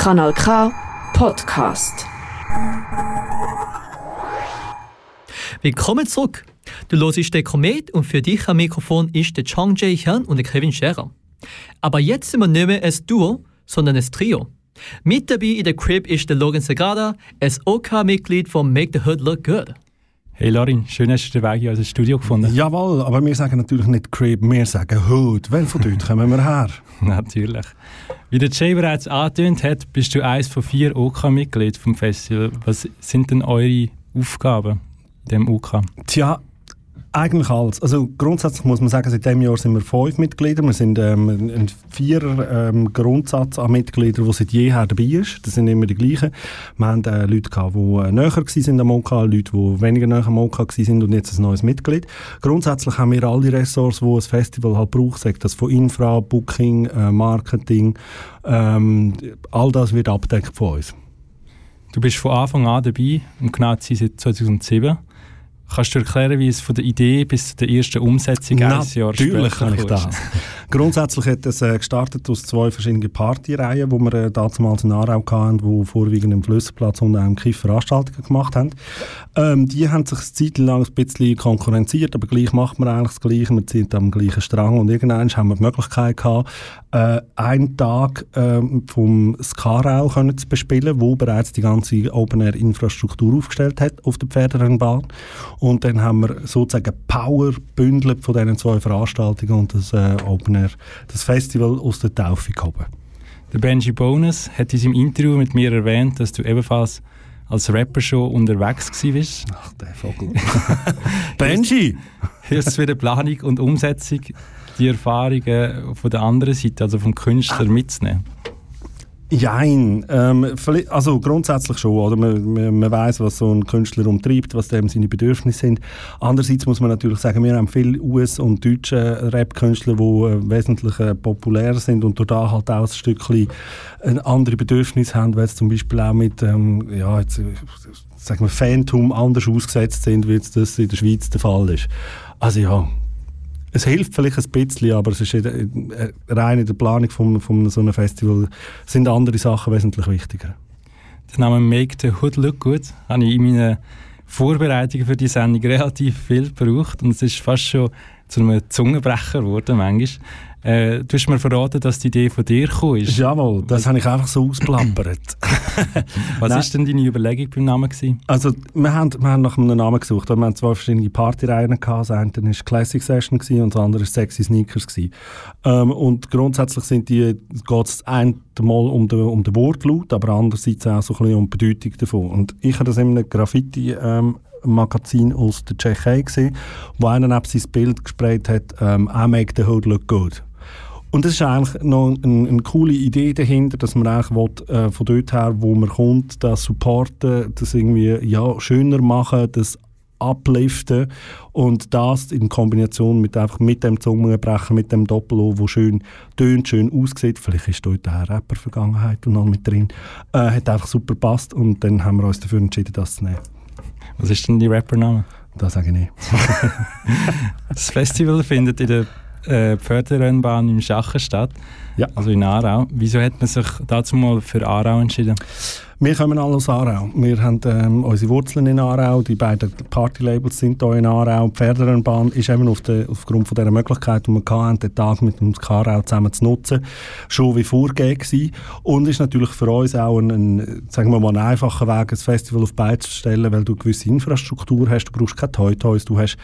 Kanal K Podcast. Willkommen zurück. Du hörst den Komet und für dich am Mikrofon ist der Chang Jae Hyun und der Kevin Scherer. Aber jetzt sind wir nicht mehr ein Duo, sondern ein Trio. Mit dabei in der Crib ist der Logan Segada, ein OK-Mitglied von Make the Hood Look Good. Hey Lorin, schön hast du den Weg in unser Studio gefunden. Jawohl, aber wir sagen natürlich nicht Crib, wir sagen Hood. Weil von dort kommen wir her. natürlich. Wie der Jay bereits angetönt hat, bist du eines von vier OK-Mitgliedern vom Festival. Was sind denn eure Aufgaben in diesem OK? Tja, eigentlich alles. Also grundsätzlich muss man sagen, seit diesem Jahr sind wir fünf Mitglieder. Wir sind ähm, ein vierer ähm, Grundsatz an Mitgliedern, der seit jeher dabei ist. Das sind immer die gleichen. Wir haben äh, Leute gehabt, die äh, näher waren am OK, Leute, die weniger näher am OK waren und jetzt ein neues Mitglied. Grundsätzlich haben wir alle Ressorts, die ein Festival halt braucht, sagt das von Infra, Booking, äh, Marketing, ähm, all das wird abdeckt von uns. Du bist von Anfang an dabei, um genau seit 2007. Kannst du erklären, wie es von der Idee bis zur ersten Umsetzung ein Jahr später Natürlich kann ich das. Grundsätzlich hat es äh, gestartet aus zwei verschiedenen Partyreihen, die wir äh, damals in Aarau hatten, die vorwiegend im Flüsserplatz und auch im Kiff Veranstaltungen gemacht haben. Ähm, die haben sich eine Zeit lang ein bisschen konkurrenziert, aber gleich macht man eigentlich das Gleiche, man zieht am gleichen Strang und irgendwann haben wir die Möglichkeit gehabt, äh, einen Tag äh, vom Skarau können zu bespielen, wo bereits die ganze Open-Air-Infrastruktur aufgestellt hat auf der Pferderennbahn. Und dann haben wir sozusagen Power bündelt von diesen zwei Veranstaltungen und das äh, Open-Air, das Festival aus der Taufe gehoben. Der Benji Bonus hat in seinem Interview mit mir erwähnt, dass du ebenfalls als Rapper schon unterwegs warst. Ach, der Vogel. Benji! Hilft es wieder Planung und Umsetzung die Erfahrungen von der anderen Seite, also vom Künstler, mitzunehmen? Jein, ähm, also grundsätzlich schon, oder? Man, man, man weiß, was so ein Künstler umtreibt, was dem seine Bedürfnisse sind. Andererseits muss man natürlich sagen, wir haben viele US- und deutsche Rap-Künstler, die äh, wesentlich äh, populär sind und da halt auch ein Stückchen ein andere Bedürfnisse haben, weil sie zum Beispiel auch mit, ähm, ja, jetzt, äh, sagen wir, Phantom anders ausgesetzt sind, wie das in der Schweiz der Fall ist. Also ja, es hilft vielleicht ein bisschen, aber es ist äh, rein in der Planung von, von so einem Festival sind andere Sachen wesentlich wichtiger. Der Name Make the Hood Look Good habe ich in meinen Vorbereitungen für die Sendung relativ viel gebraucht und es ist fast schon zu einem Zungenbrecher geworden manchmal. Äh, du hast mir verraten, dass die Idee von dir gekommen ist. Jawohl, das habe ich einfach so ausplappert. Was war denn deine Überlegung beim Namen? Gewesen? Also, wir haben, wir haben nach einem Namen gesucht. Wir haben zwei verschiedene Partyreihen gehabt. Das eine war Classic Session gewesen, und das andere war Sexy Sneakers. Ähm, und grundsätzlich sind die, geht es einmal um den, um den Wortlaut, aber andererseits auch so ein bisschen um die Bedeutung davon. Und ich habe das in einem Graffiti ähm, Magazin aus der Tschechei gesehen, wo einer neben sein Bild gesprayt hat, ähm, «I make the hood look good». Und das ist eigentlich noch eine, eine coole Idee dahinter, dass man eigentlich will, äh, von dort her, wo man kommt, das supporten, das irgendwie ja, schöner machen, das upliften und das in Kombination mit einfach mit dem Zungenbrechen, mit dem Doppel wo schön tönt, schön aussieht, vielleicht ist dort eine Rapper-Vergangenheit und noch mit drin, äh, hat einfach super gepasst und dann haben wir uns dafür entschieden, das zu nehmen. Was ist denn die Rappername? Das sage ich nicht. das Festival findet in der äh, Pferderennbahn im Schachen statt, ja. also in Aarau. Wieso hat man sich dazu mal für Aarau entschieden? Wir kommen alle aus Aarau. Wir haben ähm, unsere Wurzeln in Aarau. Die beiden Partylabels sind hier in Aarau. Die Pferderennbahn ist eben auf de, aufgrund von dieser Möglichkeit, die wir hatten, den Tag mit dem Aarau zusammen zu nutzen, schon wie vorgegeben. Und ist natürlich für uns auch ein, ein, sagen wir mal, ein einfacher Weg, ein Festival auf Beine zu stellen, weil du gewisse Infrastruktur hast. Du brauchst keine Toy Toys, du hast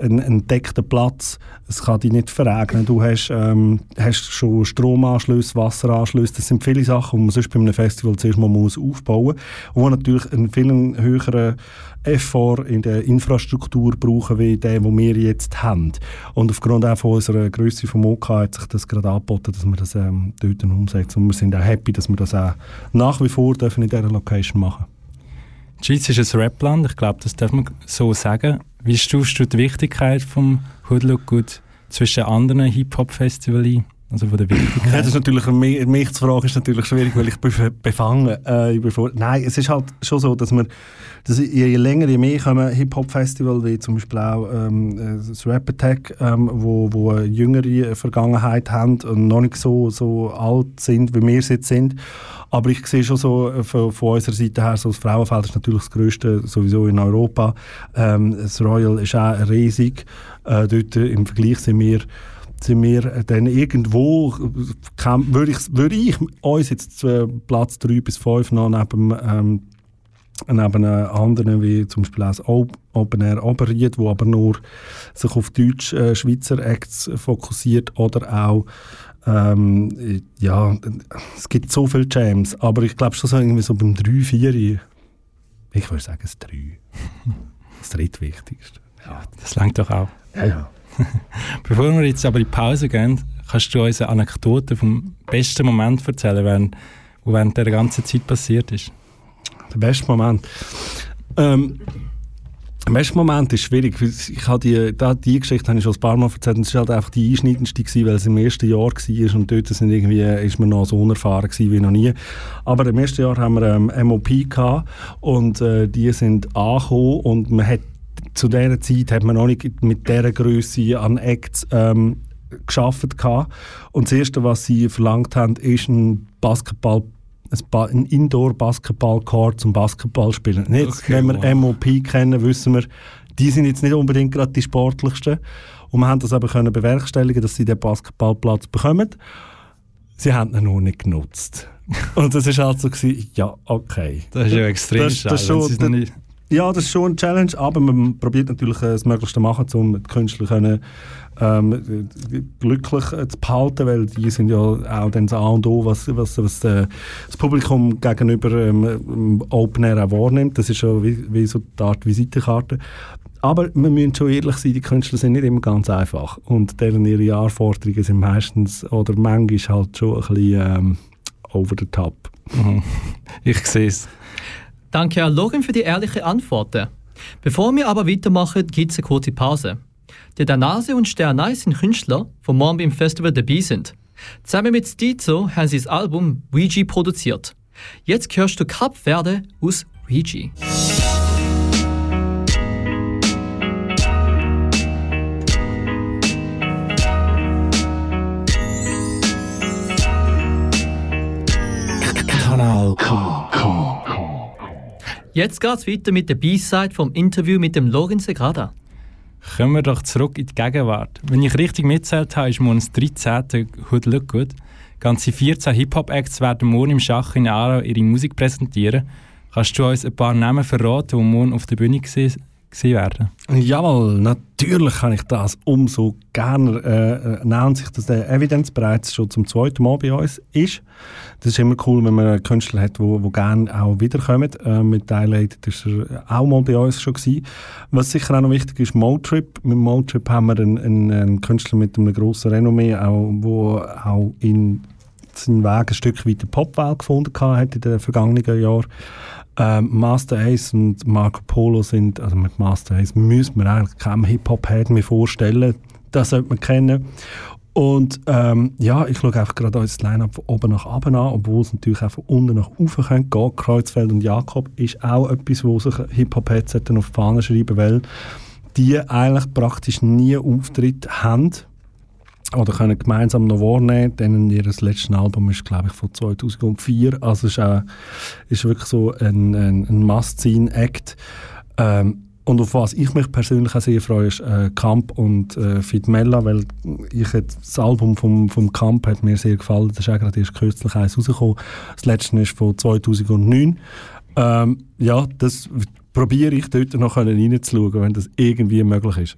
einen entdeckten Platz. Es kann dich nicht verregnen. Du hast, ähm, hast schon Stromanschlüsse, Wasseranschlüsse. Das sind viele Sachen, die man sonst bei einem Festival zuerst mal muss aufbauen aufbauen, wo natürlich einen viel höheren Effort in der Infrastruktur brauchen, wie den, den wir jetzt haben. Und aufgrund auch von unserer Größe vom OK hat sich das gerade angeboten, dass wir das ähm, dort umsetzen. Und wir sind auch happy, dass wir das auch nach wie vor dürfen in dieser Location machen Die Schweiz ist ein Rapland, ich glaube, das darf man so sagen. Wie stufst du die Wichtigkeit vom Hood Look Good zwischen anderen Hip-Hop-Festivals Also von der Ja, Wichtigkeit. das ist natürlich, mich, zu fragen, ist natürlich schwierig, weil ich bef- befangen äh, Nein, es ist halt schon so, dass wir, dass je, länger, je mehr kommen Hip-Hop-Festival, wie zum Beispiel auch ähm, äh, das Rap Attack, ähm, wo, wo eine jüngere Vergangenheit haben und noch nicht so, so alt sind, wie wir es jetzt sind. Aber ich sehe schon so äh, von, von unserer Seite her, so das Frauenfeld ist natürlich das grösste sowieso in Europa. Ähm, das Royal ist auch riesig. Äh, dort im Vergleich sind wir sind wir dann irgendwo, würde ich, würde ich uns jetzt äh, Platz 3 bis 5 noch neben, ähm, neben anderen, wie zum Beispiel auch Open Air Oberried, wo aber nur sich auf deutsch äh, Schweizer Acts fokussiert oder auch ähm, ja, es gibt so viele Jams, aber ich glaube schon so irgendwie so beim 3, 4, ich würde sagen das 3. Das drittwichtigste. Ja, das langt doch auch. Ja, ja. Bevor wir jetzt aber in die Pause gehen, kannst du uns eine Anekdote vom besten Moment erzählen, während, während der ganzen Zeit passiert ist. Der beste Moment. Ähm, der beste Moment ist schwierig. Ich habe die, da, die Geschichte habe ich schon ein paar Mal erzählt. Es war halt einfach die einschneidendste, gewesen, weil es im ersten Jahr war und dort sind irgendwie, ist man noch so unerfahren gewesen wie noch nie. Aber im ersten Jahr haben wir ähm, MOP gehabt und äh, die sind angekommen und man hat zu dieser Zeit hat man noch nicht mit dieser Größe an Acts ähm, geschafft. Und das Erste, was sie verlangt haben, ist ein Basketball ein, ba ein Indoor-Basketball-Court zum Basketball spielen. Jetzt, Okay, wenn wir wow. MOP kennen, wissen wir, die sind jetzt nicht unbedingt gerade die sportlichsten. Und wir haben das aber können bewerkstelligen, dass sie den Basketballplatz bekommen. Sie haben ihn nur nicht genutzt. Und das war halt so, gewesen, ja, okay. Das ist ja extrem Das- das schade, wenn schon- noch nicht- Ja, das ist schon eine Challenge, aber man probiert natürlich äh, das Möglichste zu machen, um die Künstler können, ähm, äh, glücklich äh, zu behalten, weil die sind ja auch dann das A und O, was, was, was äh, das Publikum gegenüber ähm, Open Air auch wahrnimmt. Das ist schon wie, wie so die Art Visitenkarte. Aber wir müssen schon ehrlich sein, die Künstler sind nicht immer ganz einfach. Und deren ihre Anforderungen sind meistens oder manchmal halt schon ein bisschen ähm, over the top. Mhm. Ich sehe es. Danke an Logan für die ehrliche Antworten. Bevor wir aber weitermachen, gibt es eine kurze Pause. Der Danase und Sternei sind Künstler, die morgen beim Festival dabei sind. Zusammen mit Stizo haben sie das Album Ouija produziert. Jetzt hörst du Kap Verde aus Ouija. Jetzt geht's weiter mit der B-Side vom Interview mit dem Logan Segrada. Kommen wir doch zurück in die Gegenwart. Wenn ich richtig mitzählt habe, ist morgen das 13. Hood Look Good. Ganze 14 Hip-Hop-Acts werden morgen im Schach in Aarau ihre Musik präsentieren. Kannst du uns ein paar Namen verraten, die morgen auf der Bühne gesehen werden? Jawohl, natürlich kann ich das umso gerne äh, äh, nennen sich, dass der Evidence bereits schon zum zweiten Mal bei uns ist. Das ist immer cool, wenn man einen Künstler hat, wo, wo gerne auch wiederkommt. Äh, mit Dilated ist er auch mal bei uns schon gewesen. Was sicher auch noch wichtig ist, Motrip. Mit Motrip haben wir einen, einen, einen Künstler mit einem grossen Renommee, auch, wo auch in seinen Weg ein Stück weit die Popwelt gefunden hat in den vergangenen Jahren. Ähm, Master Ace und Marco Polo sind, also mit Master Ace müssen wir eigentlich keinem Hip-Hop-Head mehr vorstellen. Das sollte man kennen. Und ähm, ja, ich schaue einfach gerade unser Line-Up von oben nach unten an, obwohl es natürlich auch von unten nach oben gehen könnte. Kreuzfeld und Jakob ist auch etwas, wo sich Hip-Hop-Heads auf die Fahne schreiben weil die eigentlich praktisch nie Auftritt haben oder können gemeinsam noch wahrnehmen. Denn ihr letztes Album ist, glaube ich, von 2004. Also es ist, auch, ist wirklich so ein, ein, ein Must-Seen-Act. Ähm, und auf was ich mich persönlich auch sehr freue, ist äh, Camp und äh, Fit Mella, weil ich das Album vom, vom Camp hat mir sehr gefallen. Das ist auch gerade erst kürzlich eins rausgekommen. Das letzte ist von 2009. Ähm, ja, das probiere ich dort noch reinzuschauen, wenn das irgendwie möglich ist.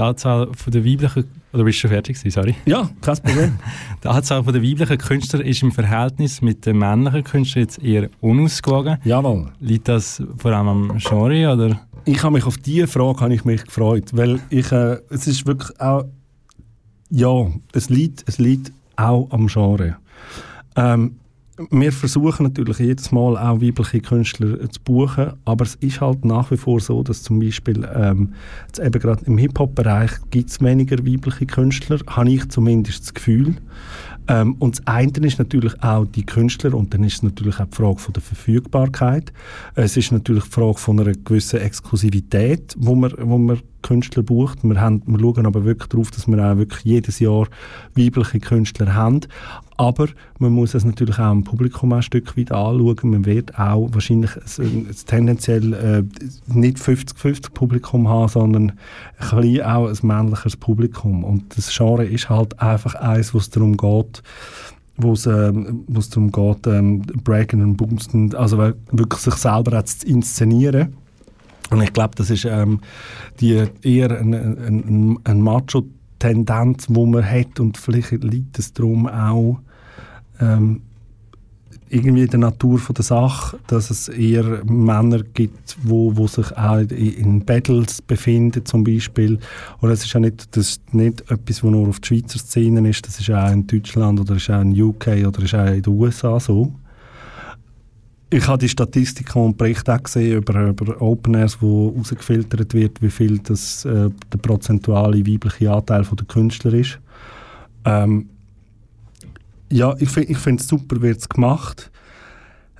Die Anzahl von der weiblichen, oder bist du schon fertig gewesen, sorry? Ja, kein Problem. Die Anzahl von der weiblichen Künstler ist im Verhältnis mit den männlichen Künstlern jetzt eher unausgewogen. Jawohl. Liegt das vor allem am Genre, oder? Ich habe mich auf diese Frage habe ich mich gefreut, weil ich, äh, es ist wirklich auch, ja, es liegt, es liegt auch am Genre. Ähm, wir versuchen natürlich jedes Mal auch weibliche Künstler zu buchen, aber es ist halt nach wie vor so, dass zum Beispiel ähm, eben gerade im Hip-Hop-Bereich gibt es weniger weibliche Künstler, habe ich zumindest das Gefühl. Ähm, und das eine ist natürlich auch die Künstler und dann ist es natürlich auch die Frage von der Verfügbarkeit. Es ist natürlich die Frage von einer gewissen Exklusivität, wo man, wo man Künstler bucht. Wir, haben, wir schauen aber wirklich darauf, dass wir auch wirklich jedes Jahr weibliche Künstler haben. Aber man muss es natürlich auch im Publikum ein Stück weit anschauen. Man wird auch wahrscheinlich ein, tendenziell äh, nicht 50-50 Publikum haben, sondern ein auch ein männliches Publikum. Und das Genre ist halt einfach eins, wo es darum geht, wo es, ähm, wo es darum geht, ähm, Bracken und Boomsten, also wirklich sich selber zu inszenieren. Und ich glaube, das ist ähm, die eher eine, eine, eine Macho-Tendenz, die man hat und vielleicht liegt es darum auch ähm, irgendwie in der Natur von der Sache, dass es eher Männer gibt, wo, wo sich auch in Battles befinden zum Beispiel. Und das ist ja nicht, das ist nicht etwas, was nur auf die Schweizer Szene ist, das ist auch in Deutschland oder ist auch in UK oder ist auch in den USA so. Ich habe die Statistiken und Berichte auch gesehen über, über Open Airs, wo herausgefiltert wird, wie viel das, äh, der prozentuale weibliche Anteil der Künstler ist. Ähm, ja, ich, finde es super, wird es gemacht.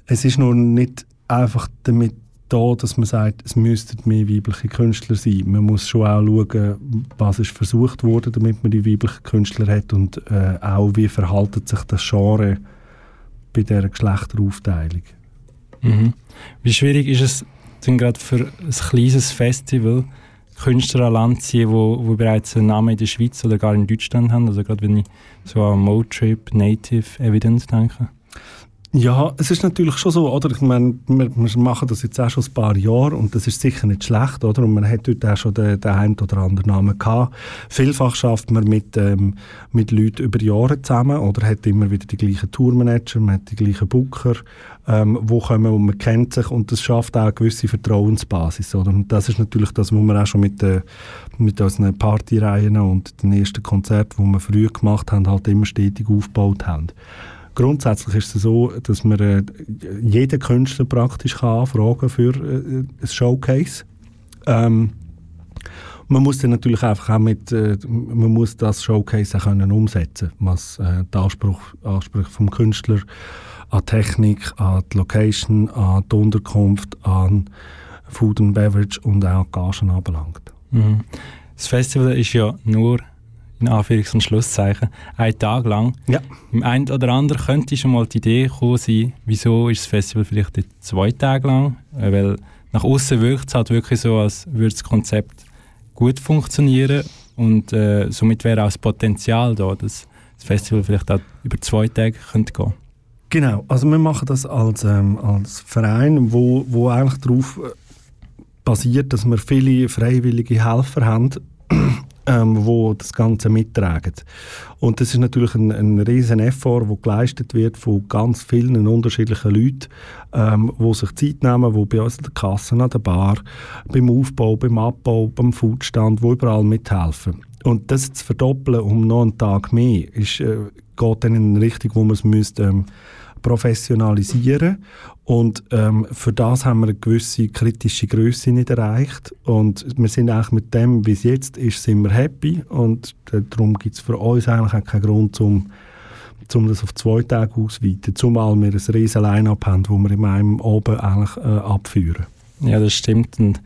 Es ist nur nicht einfach damit da, dass man sagt, es müssten mehr weibliche Künstler sein. Man muss schon auch schauen, was ist versucht wurde, damit man die weiblichen Künstler hat und äh, auch, wie verhaltet sich das Genre bei dieser Geschlechteraufteilung. Mhm. Wie schwierig ist es denn gerade für ein kleines Festival, Künstler an Land ziehen, wo, wo bereits einen Namen in der Schweiz oder gar in Deutschland haben. Also gerade wenn ich so an Motrip, Native Evidence denke. Ja, es ist natürlich schon so, oder? Ich meine, wir, wir, machen das jetzt auch schon ein paar Jahre und das ist sicher nicht schlecht, oder? Und man hat dort auch schon den, den einen oder anderen Namen gehabt. Vielfach schafft man mit, ähm, mit Leuten über Jahre zusammen oder hat immer wieder die gleichen Tourmanager, man hat die gleichen Booker, ähm, wo kommen und man kennt sich und das schafft auch eine gewisse Vertrauensbasis, oder? Und das ist natürlich das, was wir auch schon mit, äh, mit unseren Partyreihen und den ersten Konzerten, die wir früher gemacht haben, halt immer stetig aufgebaut haben. Grundsätzlich ist es so, dass man äh, jeden Künstler praktisch kann anfragen für äh, ein Showcase. Ähm, man muss dann natürlich einfach auch mit, äh, man muss das Showcase auch können umsetzen, was äh, die Anspruch, Ansprüche vom Künstler an Technik, an die Location, an die Unterkunft, an Food and Beverage und auch Gagen anbelangt. Mhm. Das Festival ist ja nur in Anführungs- und Schlusszeichen, einen Tag lang. Ja. Im einen oder anderen könnte schon mal die Idee kommen sein, wieso ist das Festival vielleicht zwei Tage lang? Äh, weil nach außen wirkt es halt wirklich so, als würde das Konzept gut funktionieren und äh, somit wäre auch das Potenzial da, dass das Festival vielleicht auch über zwei Tage könnte gehen Genau, also wir machen das als, ähm, als Verein, wo, wo eigentlich darauf äh, basiert, dass wir viele freiwillige Helfer haben, ähm, wo das Ganze mittragen. Und das ist natürlich ein, ein riesen Effort, der geleistet wird von ganz vielen unterschiedlichen Leuten, ähm, die sich Zeit nehmen, die bei uns an der Kasse, an der Bar, beim Aufbau, beim Abbau, beim Foodstand, wo überall mithelfen. Und das zu verdoppeln um noch einen Tag mehr, ist, äh, geht dann in eine Richtung, wo man es müsste, ähm, professionalisieren. Und ähm, für das haben wir eine gewisse kritische Größe nicht erreicht. Und wir sind eigentlich mit dem, wie es jetzt ist, sind wir happy. Und äh, darum gibt es für uns eigentlich auch keinen Grund, um um das auf zwei Tage auszuweiten, zumal wir ein riesen Line-Up haben, wo wir in einem oben eigentlich äh, abführen. Ja, das stimmt. Und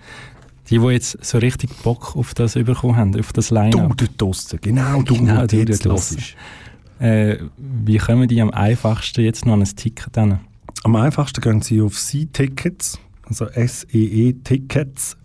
die, die jetzt so richtig Bock auf das bekommen haben, auf das Line-Up. Du dort draussen, genau du, genau, du jetzt. Äh, wie kommen die am einfachsten jetzt noch an ein Ticket hin? Am einfachsten gehen Sie auf C-Tickets, also S-E-E-Tickets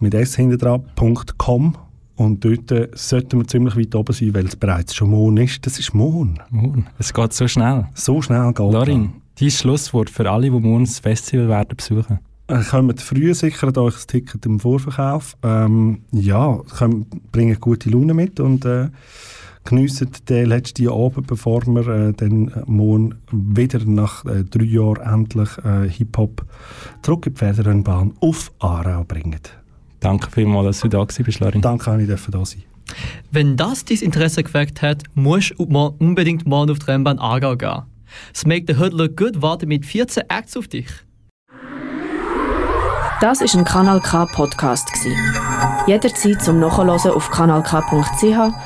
mit S hinten dran.com und dort äh, sollten wir ziemlich weit oben sein, weil es bereits schon morgen ist. Das ist morgen. Morgen. Es geht so schnell. So schnell geht Lorin, dein Schlusswort für alle, die morgen das Festival werden besuchen. Äh, kommt früh, sichert euch das Ticket im Vorverkauf. Ähm, ja, bringen gute Laune mit und äh, geniessen den letzten Abend, bevor wir äh, dann morgen wieder nach äh, drei Jahren endlich äh, Hip-Hop zurück in die Pferderennbahn auf Aarau bringen. Danke vielmals, dass du da bist, Larin. Danke, dass ich da sein Wenn das dein Interesse geweckt hat, musst du unbedingt morgen auf die Rennbahn Aargau gehen. Das Make the Hood Look Good wartet mit 14 Acts auf dich. Das ist ein Kanal K Podcast gsi. Jederzeit zum Nachhören auf kanalk.ch